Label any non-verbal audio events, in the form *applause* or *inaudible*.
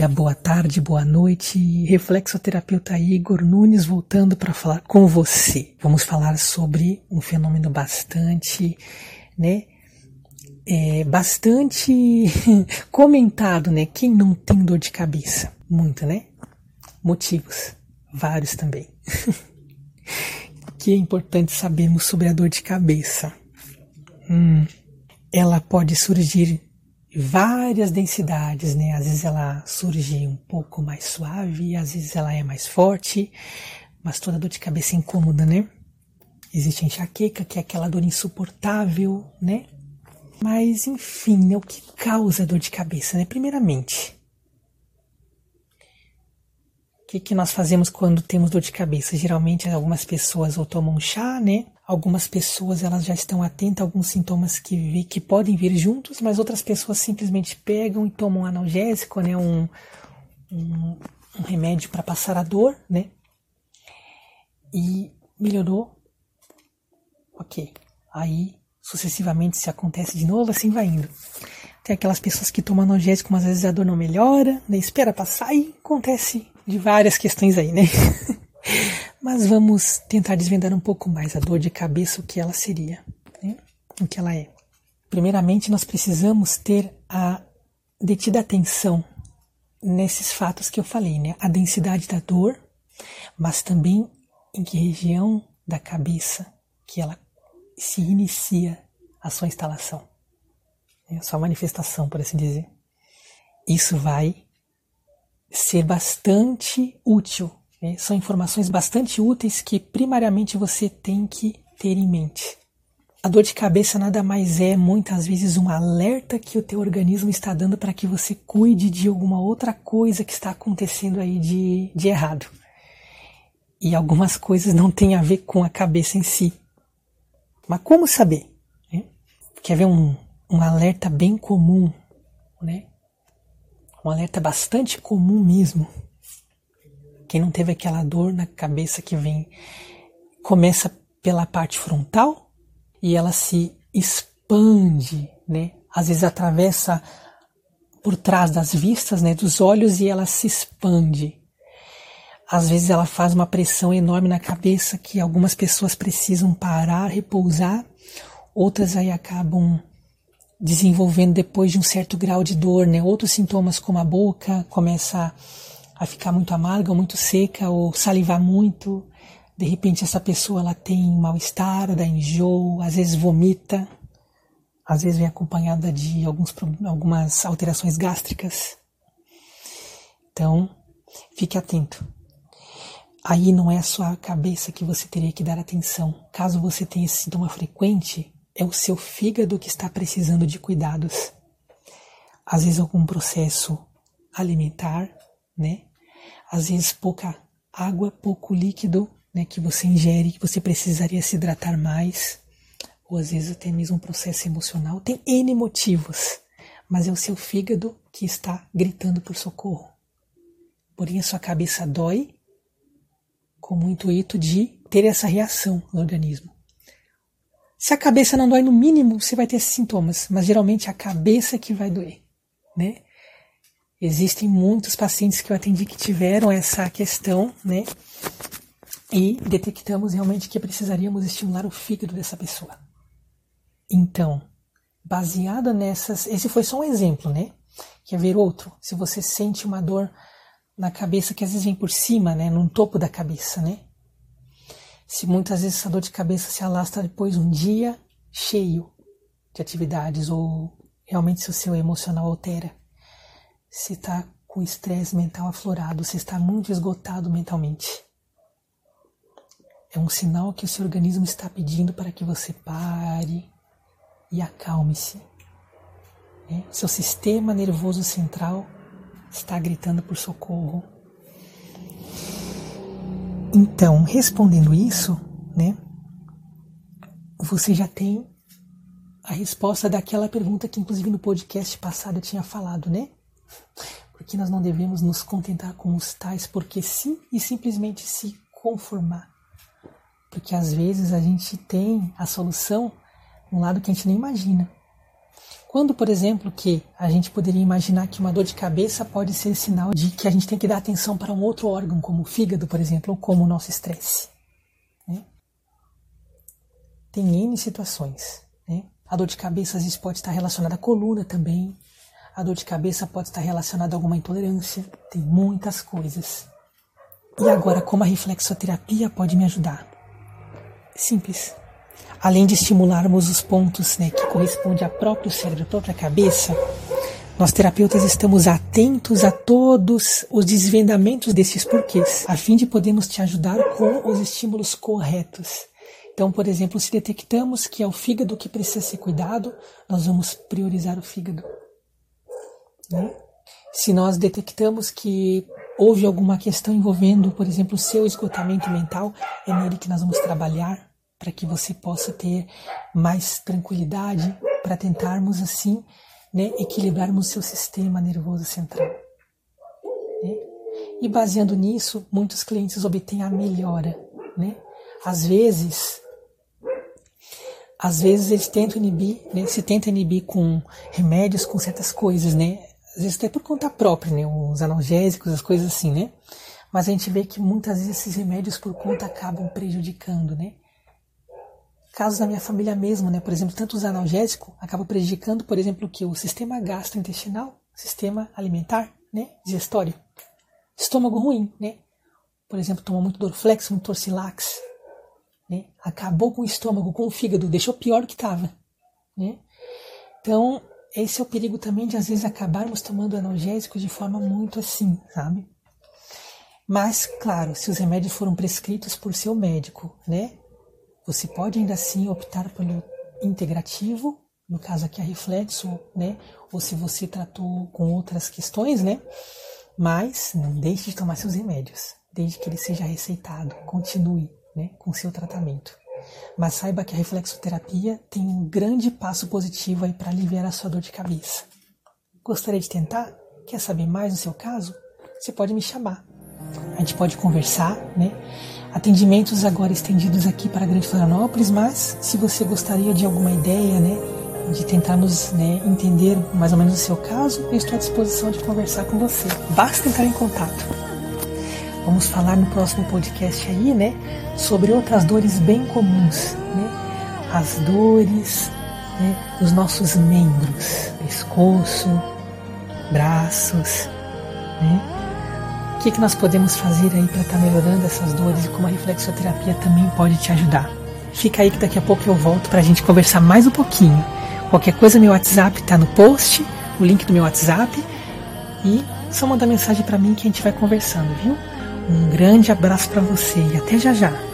dia, boa tarde, boa noite. Reflexoterapeuta Igor Nunes voltando para falar com você. Vamos falar sobre um fenômeno bastante, né? É, bastante *laughs* comentado, né? Quem não tem dor de cabeça? Muito, né? Motivos, vários também. *laughs* que é importante sabermos sobre a dor de cabeça. Hum, ela pode surgir várias densidades, né? Às vezes ela surge um pouco mais suave, às vezes ela é mais forte, mas toda dor de cabeça é incômoda, né? Existe a enxaqueca, que é aquela dor insuportável, né? Mas, enfim, né? o que causa dor de cabeça, né? Primeiramente, o que, que nós fazemos quando temos dor de cabeça? Geralmente, algumas pessoas ou tomam chá, né? Algumas pessoas elas já estão atentas a alguns sintomas que, que podem vir juntos, mas outras pessoas simplesmente pegam e tomam um analgésico, né, um, um, um remédio para passar a dor, né? E melhorou, ok. Aí sucessivamente se acontece de novo, assim vai indo. Tem aquelas pessoas que tomam analgésico, mas às vezes a dor não melhora, né? espera passar e acontece de várias questões aí, né? *laughs* Mas vamos tentar desvendar um pouco mais a dor de cabeça, o que ela seria, né? o que ela é. Primeiramente, nós precisamos ter a detida atenção nesses fatos que eu falei, né? A densidade da dor, mas também em que região da cabeça que ela se inicia a sua instalação, né? a sua manifestação, por assim dizer. Isso vai ser bastante útil é, são informações bastante úteis que primariamente você tem que ter em mente. A dor de cabeça nada mais é, muitas vezes, um alerta que o teu organismo está dando para que você cuide de alguma outra coisa que está acontecendo aí de, de errado. E algumas coisas não têm a ver com a cabeça em si. Mas como saber? Né? Quer ver um, um alerta bem comum, né? Um alerta bastante comum mesmo quem não teve aquela dor na cabeça que vem, começa pela parte frontal e ela se expande, né? Às vezes atravessa por trás das vistas, né, dos olhos e ela se expande. Às vezes ela faz uma pressão enorme na cabeça que algumas pessoas precisam parar, repousar, outras aí acabam desenvolvendo depois de um certo grau de dor, né? Outros sintomas como a boca começa a ficar muito amarga ou muito seca ou salivar muito. De repente essa pessoa ela tem mal-estar, dá enjoo, às vezes vomita, às vezes vem acompanhada de alguns, algumas alterações gástricas. Então, fique atento. Aí não é a cabeça que você teria que dar atenção. Caso você tenha esse sintoma frequente, é o seu fígado que está precisando de cuidados. Às vezes algum processo alimentar, né? Às vezes pouca água, pouco líquido né, que você ingere, que você precisaria se hidratar mais, ou às vezes até mesmo um processo emocional. Tem N motivos, mas é o seu fígado que está gritando por socorro. Porém, a sua cabeça dói com o intuito de ter essa reação no organismo. Se a cabeça não dói no mínimo, você vai ter esses sintomas, mas geralmente é a cabeça que vai doer, né? Existem muitos pacientes que eu atendi que tiveram essa questão, né? E detectamos realmente que precisaríamos estimular o fígado dessa pessoa. Então, baseado nessas. Esse foi só um exemplo, né? Quer ver outro? Se você sente uma dor na cabeça que às vezes vem por cima, né? No topo da cabeça, né? Se muitas vezes essa dor de cabeça se alastra depois um dia cheio de atividades ou realmente se o seu emocional altera se está com estresse mental aflorado, se está muito esgotado mentalmente. É um sinal que o seu organismo está pedindo para que você pare e acalme-se. É? Seu sistema nervoso central está gritando por socorro. Então, respondendo isso, né, você já tem a resposta daquela pergunta que, inclusive, no podcast passado eu tinha falado, né? Porque nós não devemos nos contentar com os tais porque sim e simplesmente se conformar. Porque às vezes a gente tem a solução um lado que a gente nem imagina. Quando, por exemplo, que a gente poderia imaginar que uma dor de cabeça pode ser sinal de que a gente tem que dar atenção para um outro órgão, como o fígado, por exemplo, ou como o nosso estresse. Né? Tem N situações. Né? A dor de cabeça às vezes pode estar relacionada à coluna também. A dor de cabeça pode estar relacionada a alguma intolerância. Tem muitas coisas. E agora, como a reflexoterapia pode me ajudar? Simples além de estimularmos os pontos né, que correspondem ao próprio cérebro, à própria cabeça, nós terapeutas estamos atentos a todos os desvendamentos desses porquês, a fim de podermos te ajudar com os estímulos corretos. Então, por exemplo, se detectamos que é o fígado que precisa ser cuidado, nós vamos priorizar o fígado. Né? Se nós detectamos que houve alguma questão envolvendo, por exemplo, o seu esgotamento mental, é nele que nós vamos trabalhar para que você possa ter mais tranquilidade para tentarmos assim né, equilibrarmos seu sistema nervoso central. Né? E baseando nisso, muitos clientes obtêm a melhora. Né? Às vezes, às vezes eles tentam inibir, né, se tenta inibir com remédios, com certas coisas, né? Às vezes até por conta própria, né? Os analgésicos, as coisas assim, né? Mas a gente vê que muitas vezes esses remédios por conta acabam prejudicando, né? casos da minha família mesmo, né? Por exemplo, tanto os analgésicos acabam prejudicando, por exemplo, que o sistema gastrointestinal, sistema alimentar, né? Digestório. Estômago ruim, né? Por exemplo, tomou muito Dorflex, muito Torcilax, né? Acabou com o estômago, com o fígado, deixou pior do que estava, né? Então, esse é o perigo também de às vezes acabarmos tomando analgésicos de forma muito assim, sabe? Mas, claro, se os remédios foram prescritos por seu médico, né? Você pode ainda assim optar pelo integrativo, no caso aqui a reflexo, né? Ou se você tratou com outras questões, né? Mas não deixe de tomar seus remédios, desde que ele seja receitado. Continue, né, com seu tratamento. Mas saiba que a reflexoterapia tem um grande passo positivo aí para aliviar a sua dor de cabeça. Gostaria de tentar? Quer saber mais no seu caso? Você pode me chamar. A gente pode conversar, né? atendimentos agora estendidos aqui para a Grande Florianópolis, mas se você gostaria de alguma ideia, né, de tentarmos né, entender mais ou menos o seu caso, eu estou à disposição de conversar com você. Basta entrar em contato. Vamos falar no próximo podcast aí, né, sobre outras dores bem comuns, né, as dores né, dos nossos membros, pescoço, braços, né, o que, que nós podemos fazer aí para estar tá melhorando essas dores e como a reflexoterapia também pode te ajudar. Fica aí que daqui a pouco eu volto para a gente conversar mais um pouquinho. Qualquer coisa, meu WhatsApp está no post, o link do meu WhatsApp. E só mandar mensagem para mim que a gente vai conversando, viu? Um grande abraço para você e até já já.